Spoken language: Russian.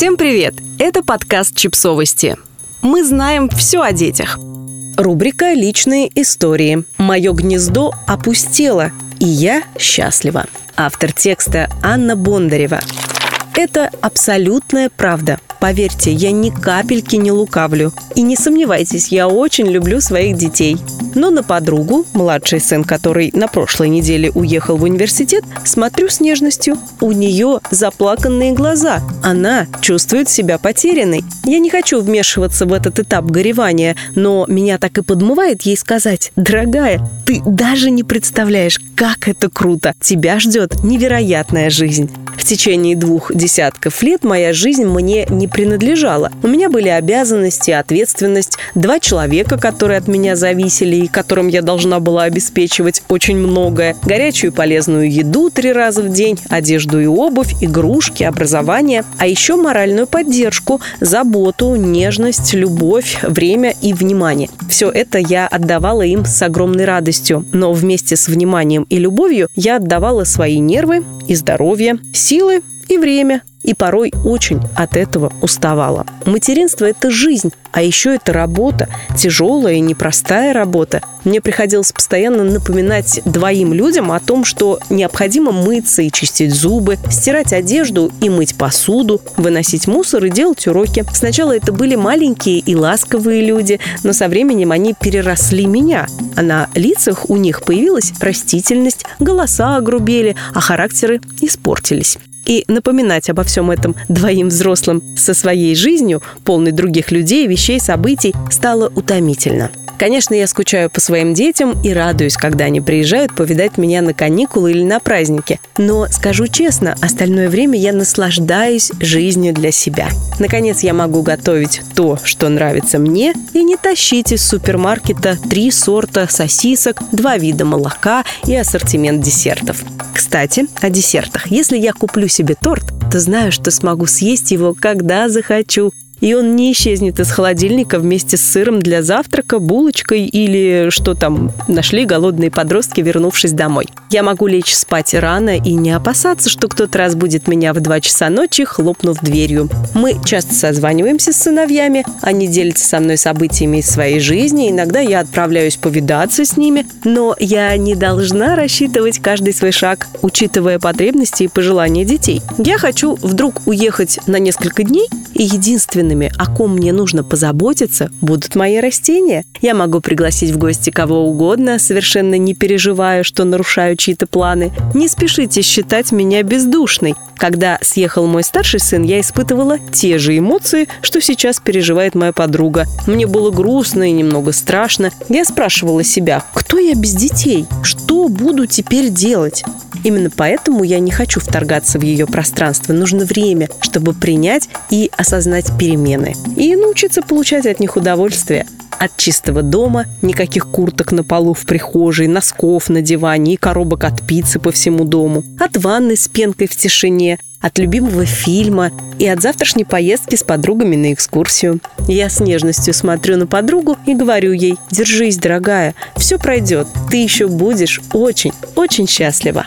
Всем привет! Это подкаст «Чипсовости». Мы знаем все о детях. Рубрика «Личные истории». Мое гнездо опустело, и я счастлива. Автор текста Анна Бондарева. Это абсолютная правда. Поверьте, я ни капельки не лукавлю. И не сомневайтесь, я очень люблю своих детей. Но на подругу, младший сын, который на прошлой неделе уехал в университет, смотрю с нежностью. У нее заплаканные глаза. Она чувствует себя потерянной. Я не хочу вмешиваться в этот этап горевания, но меня так и подмывает ей сказать, «Дорогая, ты даже не представляешь, как это круто. Тебя ждет невероятная жизнь». В течение двух десятков лет моя жизнь мне не принадлежала. У меня были обязанности, ответственность, два человека, которые от меня зависели и которым я должна была обеспечивать очень многое, горячую полезную еду три раза в день, одежду и обувь, игрушки, образование, а еще моральную поддержку, заботу, нежность, любовь, время и внимание. Все это я отдавала им с огромной радостью, но вместе с вниманием и любовью я отдавала свои нервы и здоровье, силы и время, и порой очень от этого уставала. Материнство – это жизнь, а еще это работа, тяжелая и непростая работа. Мне приходилось постоянно напоминать двоим людям о том, что необходимо мыться и чистить зубы, стирать одежду и мыть посуду, выносить мусор и делать уроки. Сначала это были маленькие и ласковые люди, но со временем они переросли меня, а на лицах у них появилась растительность, голоса огрубели, а характеры испортились. И напоминать обо всем этом двоим взрослым со своей жизнью, полной других людей, вещей, событий, стало утомительно. Конечно, я скучаю по своим детям и радуюсь, когда они приезжают повидать меня на каникулы или на праздники. Но, скажу честно, остальное время я наслаждаюсь жизнью для себя. Наконец, я могу готовить то, что нравится мне, и не тащить из супермаркета три сорта сосисок, два вида молока и ассортимент десертов. Кстати, о десертах. Если я куплю себе торт, то знаю, что смогу съесть его, когда захочу, и он не исчезнет из холодильника вместе с сыром для завтрака, булочкой или что там нашли голодные подростки, вернувшись домой. Я могу лечь спать рано и не опасаться, что кто-то разбудит меня в 2 часа ночи, хлопнув дверью. Мы часто созваниваемся с сыновьями, они делятся со мной событиями из своей жизни, иногда я отправляюсь повидаться с ними, но я не должна рассчитывать каждый свой шаг, учитывая потребности и пожелания детей. Я хочу вдруг уехать на несколько дней, и единственное единственными, о ком мне нужно позаботиться, будут мои растения. Я могу пригласить в гости кого угодно, совершенно не переживая, что нарушаю чьи-то планы. Не спешите считать меня бездушной. Когда съехал мой старший сын, я испытывала те же эмоции, что сейчас переживает моя подруга. Мне было грустно и немного страшно. Я спрашивала себя, кто я без детей? Что буду теперь делать? Именно поэтому я не хочу вторгаться в ее пространство. Нужно время, чтобы принять и осознать перемены. И научиться получать от них удовольствие. От чистого дома, никаких курток на полу в прихожей, носков на диване и коробок от пиццы по всему дому. От ванны с пенкой в тишине, от любимого фильма и от завтрашней поездки с подругами на экскурсию. Я с нежностью смотрю на подругу и говорю ей, держись, дорогая, все пройдет, ты еще будешь очень, очень счастлива.